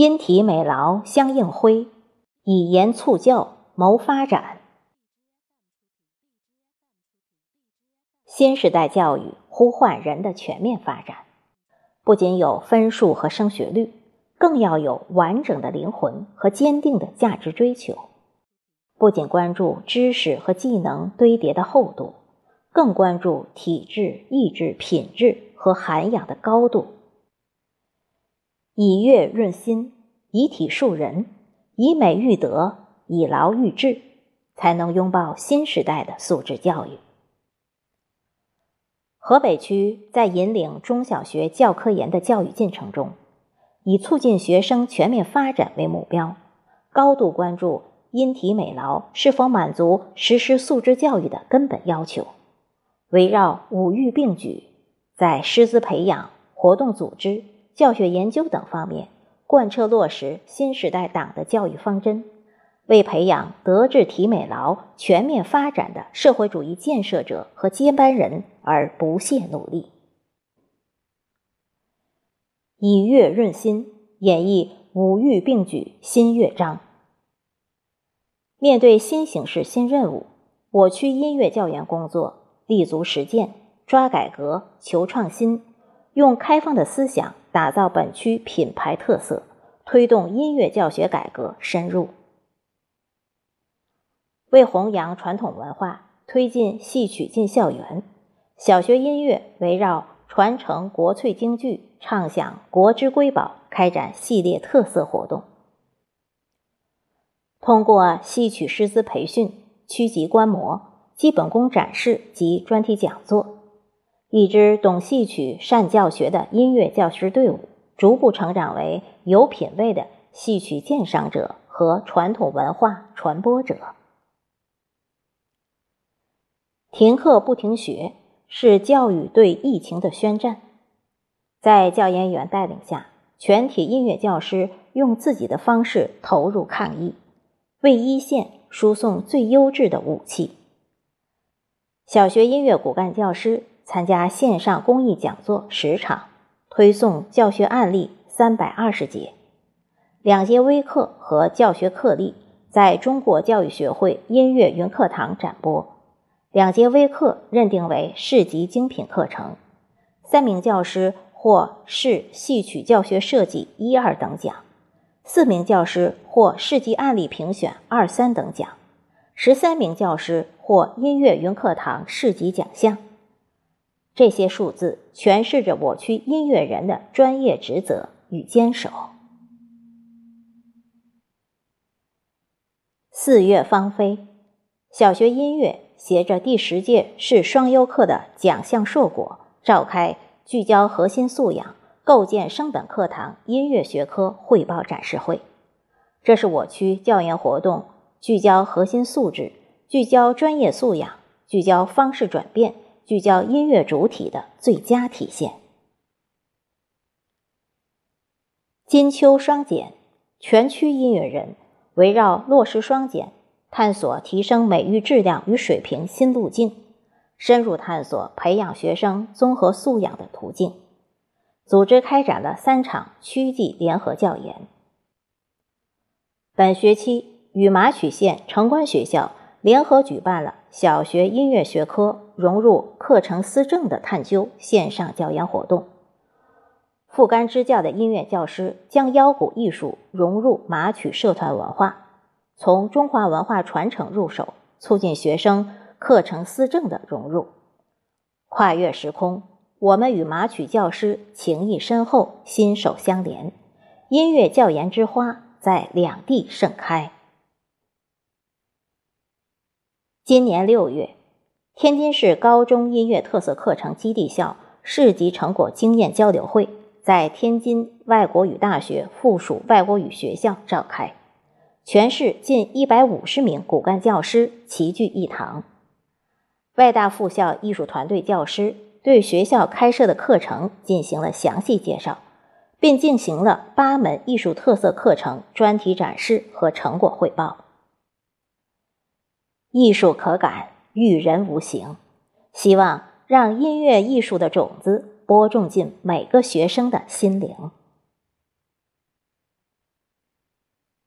因体美劳相应辉，以言促教谋发展。新时代教育呼唤人的全面发展，不仅有分数和升学率，更要有完整的灵魂和坚定的价值追求。不仅关注知识和技能堆叠的厚度，更关注体质、意志、品质和涵养的高度。以悦润心，以体树人，以美育德，以劳育智，才能拥抱新时代的素质教育。河北区在引领中小学教科研的教育进程中，以促进学生全面发展为目标，高度关注。因体美劳是否满足实施素质教育的根本要求？围绕五育并举，在师资培养、活动组织、教学研究等方面贯彻落实新时代党的教育方针，为培养德智体美劳全面发展的社会主义建设者和接班人而不懈努力。以乐润心，演绎五育并举新乐章。面对新形势、新任务，我区音乐教研工作立足实践，抓改革、求创新，用开放的思想打造本区品牌特色，推动音乐教学改革深入。为弘扬传统文化，推进戏曲进校园，小学音乐围绕传承国粹京剧、唱响国之瑰宝，开展系列特色活动。通过戏曲师资培训、区级观摩、基本功展示及专题讲座，一支懂戏曲、善教学的音乐教师队伍，逐步成长为有品位的戏曲鉴赏者和传统文化传播者。停课不停学是教育对疫情的宣战，在教研员带领下，全体音乐教师用自己的方式投入抗疫。为一线输送最优质的武器。小学音乐骨干教师参加线上公益讲座十场，推送教学案例三百二十节，两节微课和教学课例在中国教育学会音乐云课堂展播，两节微课认定为市级精品课程，三名教师获市戏曲教学设计一二等奖。四名教师获市级案例评选二三等奖，十三名教师获音乐云课堂市级奖项。这些数字诠释着我区音乐人的专业职责与坚守。四月芳菲，小学音乐携着第十届市双优课的奖项硕果，召开聚焦核心素养。构建升本课堂音乐学科汇报展示会，这是我区教研活动聚焦核心素质、聚焦专业素养、聚焦方式转变、聚焦音乐主体的最佳体现。金秋双减，全区音乐人围绕落实双减，探索提升美育质量与水平新路径，深入探索培养学生综合素养的途径。组织开展了三场区际联合教研。本学期与马曲县城关学校联合举办了小学音乐学科融入课程思政的探究线上教研活动。富甘支教的音乐教师将腰鼓艺术融入马曲社团文化，从中华文化传承入手，促进学生课程思政的融入，跨越时空。我们与马曲教师情谊深厚，心手相连，音乐教研之花在两地盛开。今年六月，天津市高中音乐特色课程基地校市级成果经验交流会在天津外国语大学附属外国语学校召开，全市近一百五十名骨干教师齐聚一堂，外大附校艺术团队教师。对学校开设的课程进行了详细介绍，并进行了八门艺术特色课程专题展示和成果汇报。艺术可感，育人无形，希望让音乐艺术的种子播种进每个学生的心灵。